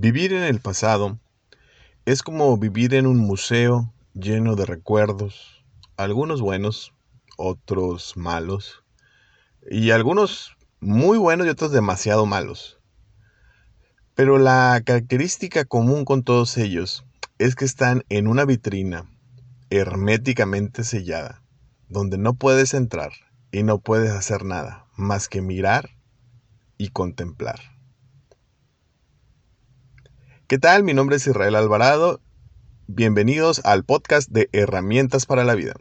Vivir en el pasado es como vivir en un museo lleno de recuerdos, algunos buenos, otros malos, y algunos muy buenos y otros demasiado malos. Pero la característica común con todos ellos es que están en una vitrina herméticamente sellada, donde no puedes entrar y no puedes hacer nada más que mirar y contemplar. ¿Qué tal? Mi nombre es Israel Alvarado. Bienvenidos al podcast de Herramientas para la Vida.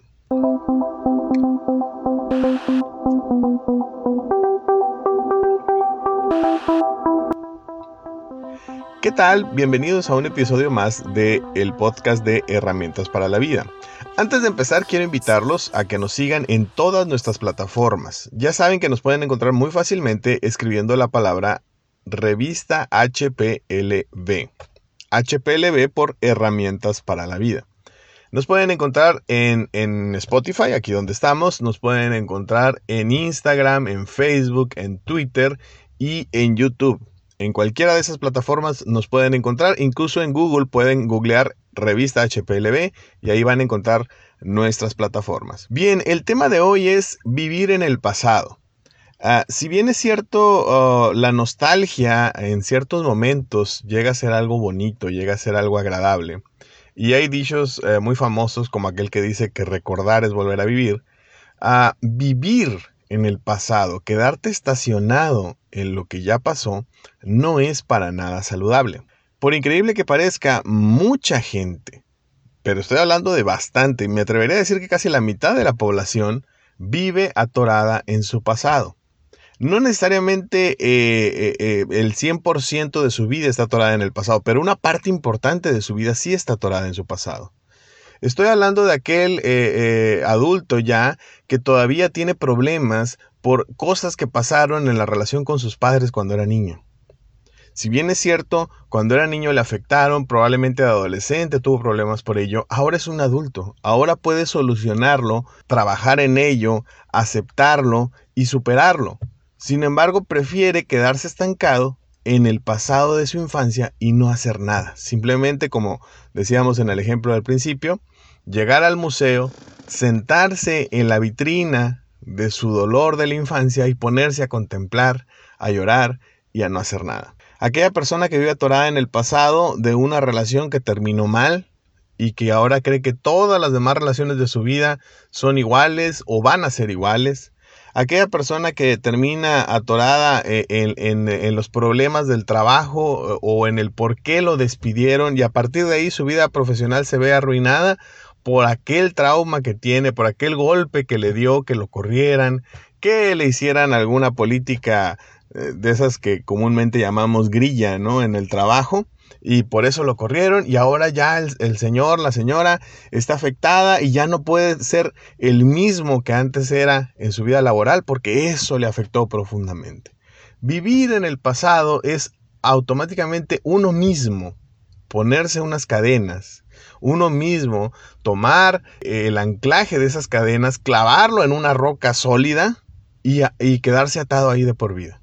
¿Qué tal? Bienvenidos a un episodio más de el podcast de Herramientas para la Vida. Antes de empezar, quiero invitarlos a que nos sigan en todas nuestras plataformas. Ya saben que nos pueden encontrar muy fácilmente escribiendo la palabra revista HPLB. HPLB por Herramientas para la Vida. Nos pueden encontrar en, en, Spotify, aquí donde estamos. Nos pueden encontrar en Instagram, en Facebook, en Twitter y en YouTube. En cualquiera de esas plataformas nos pueden encontrar. Incluso en Google pueden googlear revista HPLB y ahí van a encontrar nuestras plataformas. Bien, el tema de hoy es vivir en el pasado. Ah, si bien es cierto, oh, la nostalgia en ciertos momentos llega a ser algo bonito, llega a ser algo agradable. Y hay dichos eh, muy famosos como aquel que dice que recordar es volver a vivir. A vivir en el pasado, quedarte estacionado en lo que ya pasó, no es para nada saludable. Por increíble que parezca, mucha gente, pero estoy hablando de bastante, me atrevería a decir que casi la mitad de la población vive atorada en su pasado. No necesariamente eh, eh, eh, el 100% de su vida está atorada en el pasado, pero una parte importante de su vida sí está atorada en su pasado. Estoy hablando de aquel adulto ya que todavía tiene problemas por cosas que pasaron en la relación con sus padres cuando era niño. Si bien es cierto, cuando era niño le afectaron, probablemente de adolescente tuvo problemas por ello, ahora es un adulto, ahora puede solucionarlo, trabajar en ello, aceptarlo y superarlo. Sin embargo, prefiere quedarse estancado en el pasado de su infancia y no hacer nada. Simplemente, como decíamos en el ejemplo del principio, llegar al museo, sentarse en la vitrina de su dolor de la infancia y ponerse a contemplar, a llorar y a no hacer nada. Aquella persona que vive atorada en el pasado de una relación que terminó mal y que ahora cree que todas las demás relaciones de su vida son iguales o van a ser iguales aquella persona que termina atorada eh, en, los problemas del trabajo o en el por qué lo despidieron y a partir de ahí su vida profesional se ve arruinada por aquel trauma que tiene, por aquel golpe que le dio, que lo corrieran, que le hicieran alguna política eh, de esas que comúnmente llamamos grilla, ¿no? En el trabajo y por eso lo corrieron y ahora ya el, señor, la señora está afectada y ya no puede ser el mismo que antes era en su vida laboral porque eso le afectó profundamente. Vivir en el pasado es automáticamente uno mismo ponerse unas cadenas, uno mismo tomar el anclaje de esas cadenas, clavarlo en una roca sólida y, y quedarse atado ahí de por vida.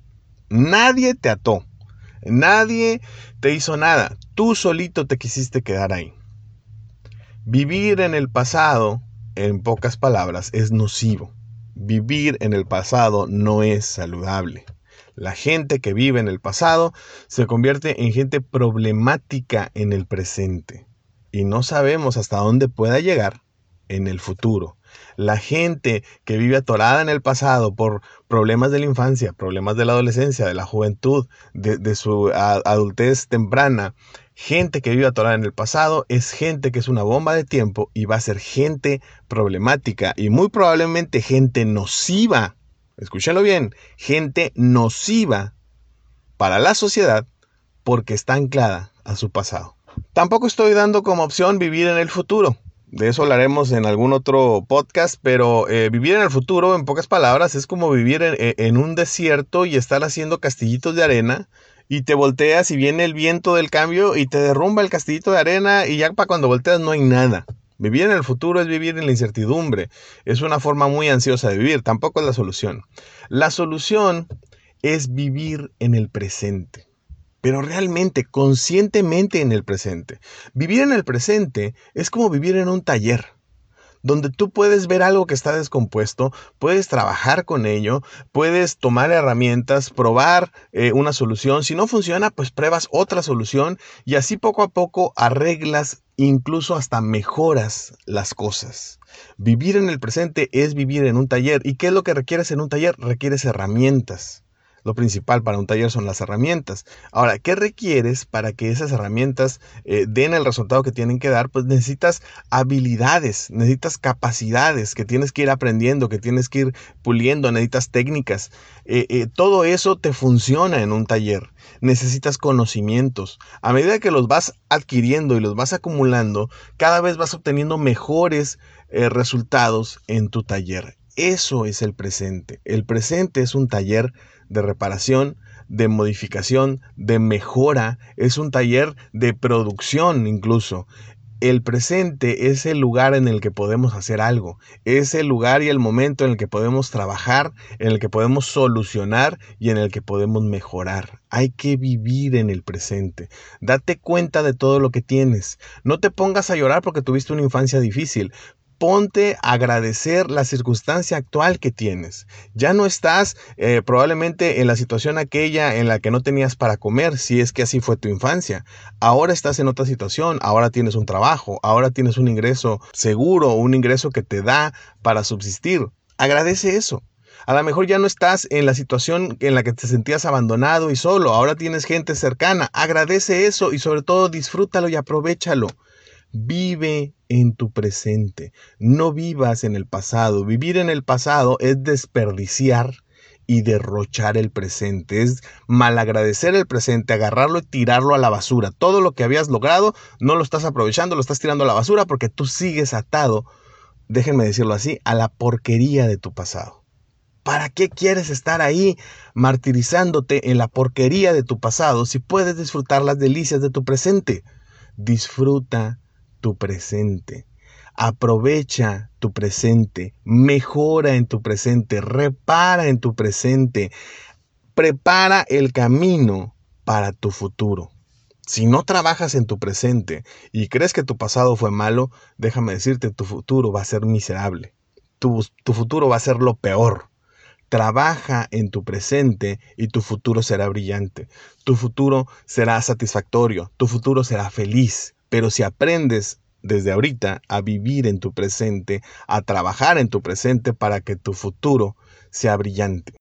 Nadie te ató. Nadie te hizo nada. Tú solito te quisiste quedar ahí. Vivir en el pasado, en pocas palabras, es nocivo. Vivir en el pasado no es saludable. La gente que vive en el pasado se convierte en gente problemática en el presente y no sabemos hasta dónde pueda llegar en el futuro. La gente que vive atorada en el pasado por problemas de la infancia, problemas de la adolescencia, de la juventud, de, su adultez temprana, gente que vive atorada en el pasado es gente que es una bomba de tiempo y va a ser gente problemática y muy probablemente gente nociva. Escúchenlo bien, gente nociva para la sociedad porque está anclada a su pasado. Tampoco estoy dando como opción vivir en el futuro. De eso hablaremos en algún otro podcast, pero eh, vivir en el futuro, en pocas palabras, es como vivir e, en, un desierto y estar haciendo castillitos de arena y te volteas y viene el viento del cambio y te derrumba el castillito de arena y ya para cuando volteas no hay nada. Vivir en el futuro es vivir en la incertidumbre. Es una forma muy ansiosa de vivir, tampoco es la solución. La solución es vivir en el presente. Pero realmente, conscientemente en el presente. Vivir en el presente es como vivir en un taller donde tú puedes ver algo que está descompuesto, puedes trabajar con ello, puedes tomar herramientas, probar eh, una solución. Si no funciona, pues pruebas otra solución y así poco a poco arreglas, incluso hasta mejoras las cosas. Vivir en el presente es vivir en un taller. ¿Y qué es lo que requieres en un taller? Requieres herramientas lo principal para un taller son las herramientas. Ahora, ¿qué requieres para que esas herramientas eh, den el resultado que tienen que dar? Pues necesitas habilidades, necesitas capacidades que tienes que ir aprendiendo, que tienes que ir puliendo, necesitas técnicas. Eh, eh, todo eso te funciona en un taller. Necesitas conocimientos. A medida que los vas adquiriendo y los vas acumulando, cada vez vas obteniendo mejores resultados en tu taller. Eso es el presente. El presente es un taller de reparación, de modificación, de mejora, es un taller de producción incluso. El presente es el lugar en el que podemos hacer algo, es el lugar y el momento en el que podemos trabajar, en el que podemos solucionar y en el que podemos mejorar. Hay que vivir en el presente. Date cuenta de todo lo que tienes. No te pongas a llorar porque tuviste una infancia difícil ponte a agradecer la circunstancia actual que tienes. Ya no estás eh, probablemente en la situación aquella en la que no tenías para comer, si es que así fue tu infancia. Ahora estás en otra situación, ahora tienes un trabajo, ahora tienes un ingreso seguro, un ingreso que te da para subsistir. Agradece eso. A lo mejor ya no estás en la situación en la que te sentías abandonado y solo, ahora tienes gente cercana. Agradece eso y sobre todo disfrútalo y aprovechalo. Vive en tu presente, no vivas en el pasado. Vivir en el pasado es desperdiciar y derrochar el presente, es malagradecer el presente, agarrarlo y tirarlo a la basura. Todo lo que habías logrado no lo estás aprovechando, lo estás tirando a la basura porque tú sigues atado, déjenme decirlo así, a la porquería de tu pasado. ¿Para qué quieres estar ahí martirizándote en la porquería de tu pasado si puedes disfrutar las delicias de tu presente? Disfruta tu presente. Aprovecha tu presente, mejora en tu presente, repara en tu presente, prepara el camino para tu futuro. Si no trabajas en tu presente y crees que tu pasado fue malo, déjame decirte, tu futuro va a ser miserable. Tu, tu, futuro va a ser lo peor. Trabaja en tu presente y tu futuro será brillante. Tu futuro será satisfactorio. Tu futuro será feliz. Pero si aprendes desde ahorita a vivir en tu presente, a trabajar en tu presente para que tu futuro sea brillante.